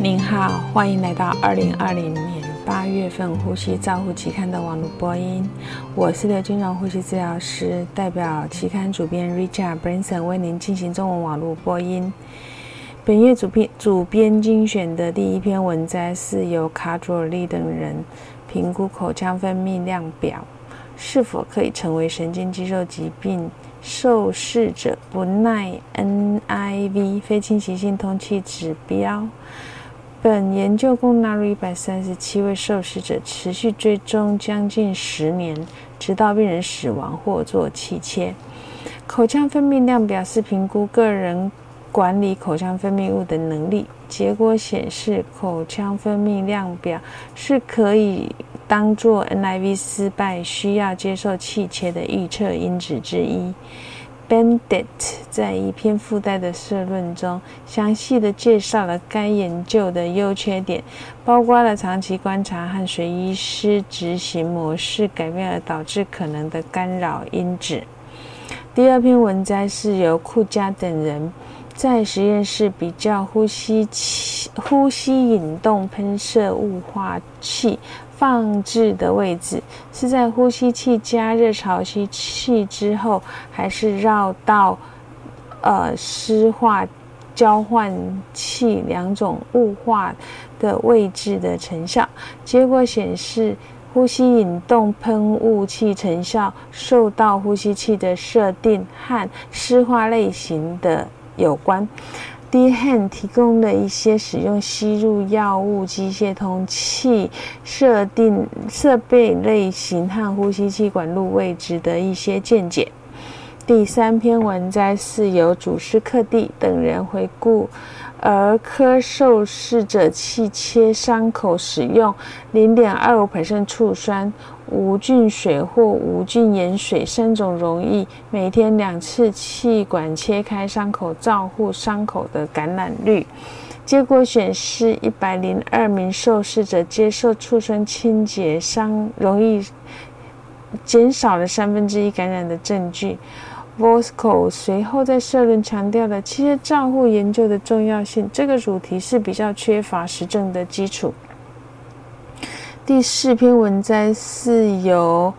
您好，欢迎来到二零二零年八月份《呼吸照护期刊》的网络播音。我是刘金荣呼吸治疗师，代表期刊主编 Richard Branson 为您进行中文网络播音。本月主编主编精选的第一篇文摘是由卡佐尔利等人评估口腔分泌量表是否可以成为神经肌肉疾病受试者不耐 NIV 非侵袭性通气指标。本研究共纳入一百三十七位受试者，持续追踪将近十年，直到病人死亡或做气切。口腔分泌量表示评估个人管理口腔分泌物的能力。结果显示，口腔分泌量表是可以当做 NIV 失败需要接受气切的预测因子之一。Bandit 在一篇附带的社论中，详细的介绍了该研究的优缺点，包括了长期观察和随医师执行模式改变而导致可能的干扰因子。第二篇文摘是由库加等人在实验室比较呼吸器、呼吸引动喷射雾化器。放置的位置是在呼吸器加热潮吸器之后，还是绕到呃湿化交换器两种雾化的位置的成效？结果显示，呼吸引动喷雾器成效受到呼吸器的设定和湿化类型的有关。Dhan 提供的一些使用吸入药物机械通气设定设备类型和呼吸气管路位置的一些见解。第三篇文摘是由主师克蒂等人回顾。儿科受试者气切伤口使用零点二五醋酸、无菌水或无菌盐水三种溶液，每天两次气管切开伤口照护伤口的感染率。结果显示，一百零二名受试者接受醋酸清洁伤容易减少了三分之一感染的证据。Vosco 随后在社论强调了气切照护研究的重要性。这个主题是比较缺乏实证的基础。第四篇文摘是由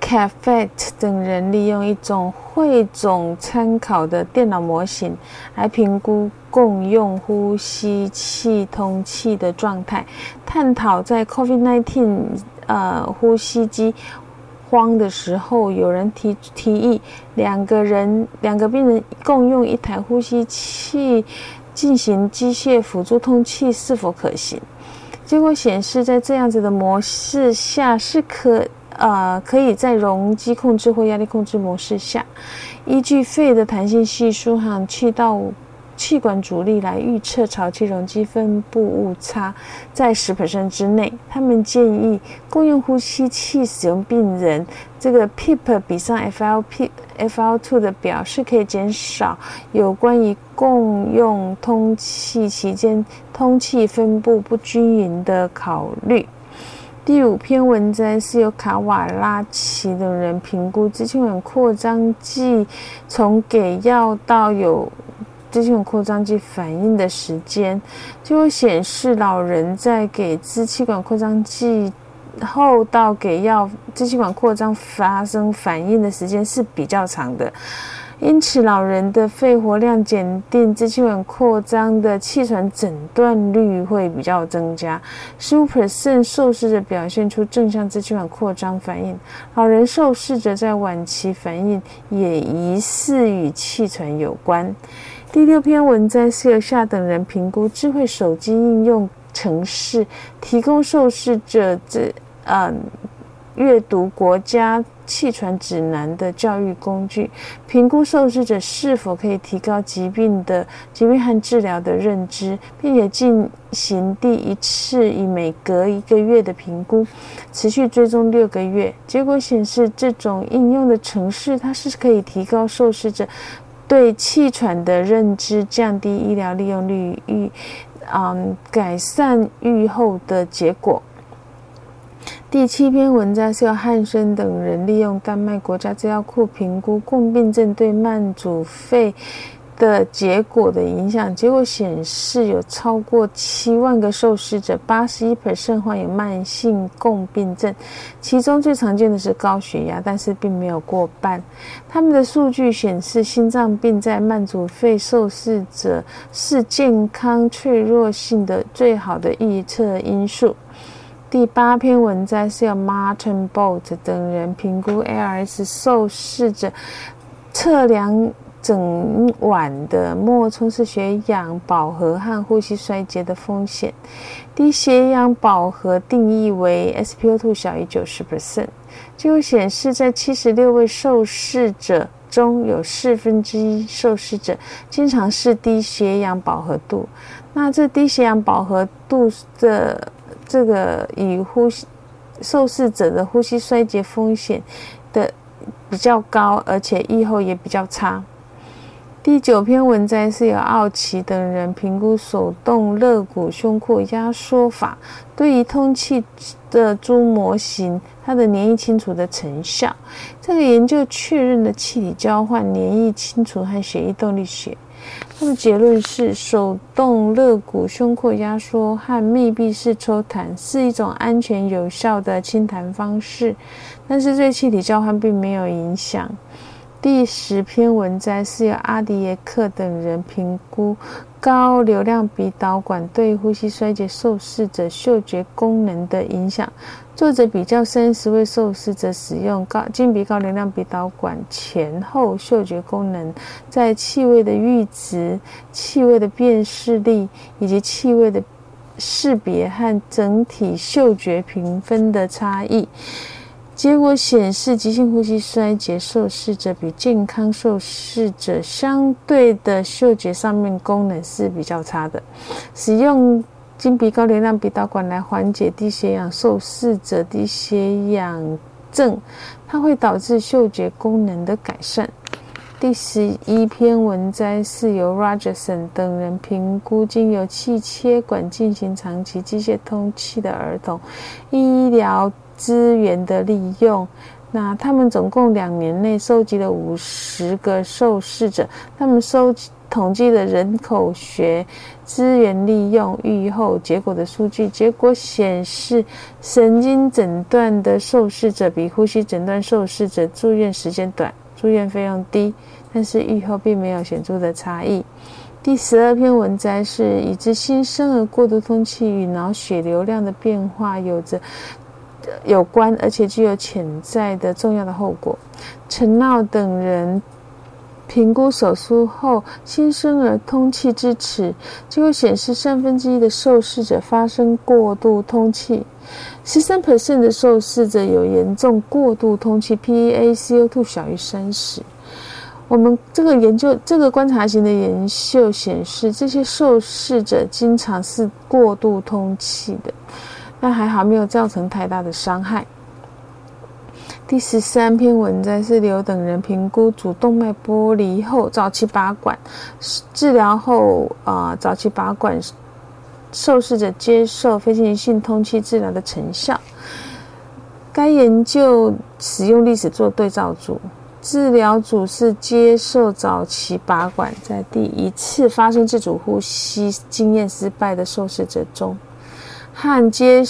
Cafet 等人利用一种汇总参考的电脑模型来评估共用呼吸器通气的状态，探讨在 COVID-19 呃呼吸机。慌的时候，有人提提议，两个人、两个病人共用一台呼吸器进行机械辅助通气是否可行？结果显示，在这样子的模式下，是可呃可以在容积控制或压力控制模式下，依据肺的弹性系数和气道。气管阻力来预测潮气容积分布误差在十 percent 之内。他们建议共用呼吸器使用病人这个 PEEP 比上 FLP FL2 的表是可以减少有关于共用通气期间通气分布不均匀的考虑。第五篇文章是由卡瓦拉奇等人评估支气管扩张剂从给药到有。支气管扩张剂反应的时间，就会显示老人在给支气管扩张剂后到给药支气管扩张发生反应的时间是比较长的。因此，老人的肺活量检定支气管扩张的气喘诊断率会比较增加。十五 percent 受试者表现出正向支气管扩张反应，老人受试者在晚期反应也疑似与气喘有关。第六篇文章是由下等人评估智慧手机应用程式，提供受试者这呃阅读国家气喘指南的教育工具，评估受试者是否可以提高疾病的疾病和治疗的认知，并且进行第一次以每隔一个月的评估，持续追踪六个月。结果显示，这种应用的程式它是可以提高受试者。对气喘的认知，降低医疗利用率，预嗯改善预后的结果。第七篇文章是由汉森等人利用丹麦国家资料库评估共病症对慢阻肺的结果的影响，结果显示有超过七万个受试者，八十一 percent 患有慢性共病症，其中最常见的是高血压，但是并没有过半。他们的数据显示，心脏病在慢阻肺受试者是健康脆弱性的最好的预测因素。第八篇文摘是由 Martin Bolt 等人评估 ARS 受试者测量。整晚的末冲式血氧饱和和呼吸衰竭的风险，低血氧饱和定义为 SpO2 小于九十 percent。结果显示，在七十六位受试者中有四分之一受试者经常是低血氧饱和度。那这低血氧饱和度的这个与呼吸受试者的呼吸衰竭风险的比较高，而且预后也比较差。第九篇文摘是由奥奇等人评估手动肋骨胸廓压缩法对于通气的猪模型它的粘液清除的成效。这个研究确认了气体交换、粘液清除和血液动力学。它的结论是，手动肋骨胸廓压缩和密闭式抽痰是一种安全有效的清痰方式，但是对气体交换并没有影响。第十篇文摘是由阿迪耶克等人评估高流量鼻导管对呼吸衰竭受试者嗅觉功能的影响。作者比较三十位受试者使用高金鼻高流量鼻导管前后嗅觉功能，在气味的阈值、气味的辨识力以及气味的识别和整体嗅觉评分的差异。结果显示，急性呼吸衰竭受试者比健康受试者相对的嗅觉上面功能是比较差的。使用金鼻高流量鼻导管来缓解低血氧受试者低血氧症，它会导致嗅觉功能的改善。第十一篇文摘是由 Rogerson 等人评估经由气切管进行长期机械通气的儿童医疗。资源的利用，那他们总共两年内收集了五十个受试者，他们收统计了人口学资源利用预后结果的数据，结果显示，神经诊断的受试者比呼吸诊断受试者住院时间短，住院费用低，但是预后并没有显著的差异。第十二篇文摘是已知新生儿过度通气与脑血流量的变化有着。有关，而且具有潜在的重要的后果。陈闹等人评估手术后新生儿通气支持，结果显示三分之一的受试者发生过度通气，十三 percent 的受试者有严重过度通气，PaCO2 小于三十。我们这个研究，这个观察型的研究显示，这些受试者经常是过度通气的。但还好没有造成太大的伤害。第十三篇文章是刘等人评估主动脉剥离后早期拔管治疗后啊早期拔管受试者接受非侵性通气治疗的成效。该研究使用历史做对照组，治疗组是接受早期拔管在第一次发生自主呼吸经验失败的受试者中。和接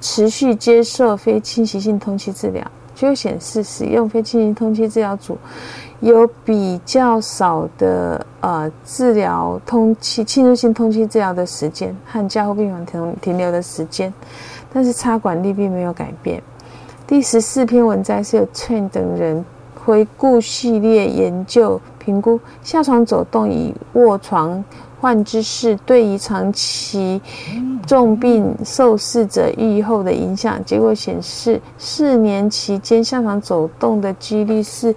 持续接受非侵袭性通气治疗，就显示使用非侵袭通气治疗组有比较少的呃治疗通气侵入性通气治疗的时间和加护病房停停留的时间，但是插管力并没有改变。第十四篇文摘是由 Train 等人回顾系列研究，评估下床走动与卧床。患之事对于长期重病受试者愈后的影响，结果显示，四年期间下床走动的几率是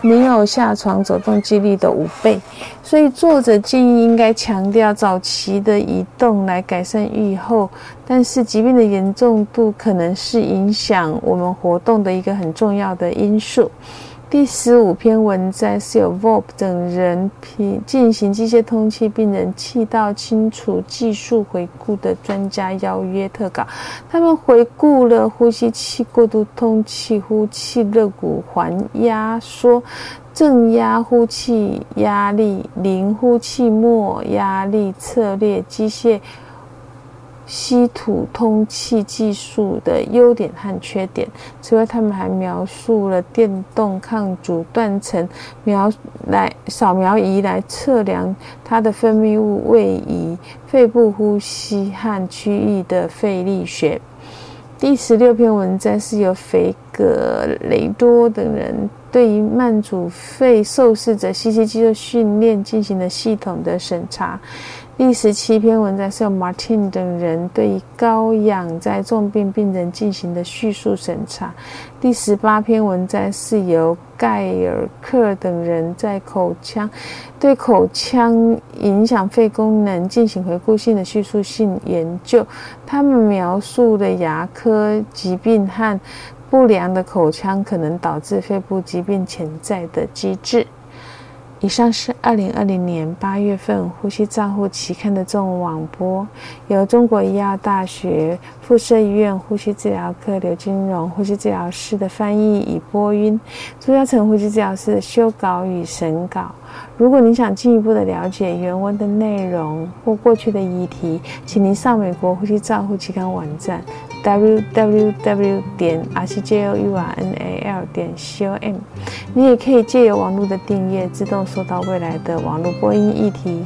没有下床走动几率的五倍。所以，作者建议应该强调早期的移动来改善愈后，但是疾病的严重度可能是影响我们活动的一个很重要的因素。第十五篇文摘是由 Vop 等人评进行机械通气病人气道清除技术回顾的专家邀约特稿。他们回顾了呼吸器过度通气、呼气肋骨环压缩正压呼气压力、零呼气末压力策略、机械稀土通气技术的优点和缺点。此外，他们还描述了电动抗阻断层描来扫描仪来测量它的分泌物位移、肺部呼吸和区域的肺力学。第十六篇文章是由菲格雷多等人。对于慢阻肺受试者吸气肌肉训练进行了系统的审查。第十七篇文章是由 Martin 等人对高氧在重病病人进行的叙述审查。第十八篇文章是由盖尔克等人在口腔对口腔影响肺功能进行回顾性的叙述性研究。他们描述的牙科疾病和。不良的口腔可能导致肺部疾病潜在的机制。以上是二零二零年八月份《呼吸账户期刊》的中文网播，由中国医药大学附设医院呼吸治疗科刘金荣呼吸治疗师的翻译与播音，朱嘉成呼吸治疗师的修稿与审稿。如果您想进一步的了解原文的内容或过去的议题，请您上美国呼吸照护期刊网站 www 点 rcjournal 点 com。你也可以借由网络的订阅，自动收到未来的网络播音议题。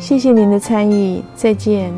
谢谢您的参与，再见。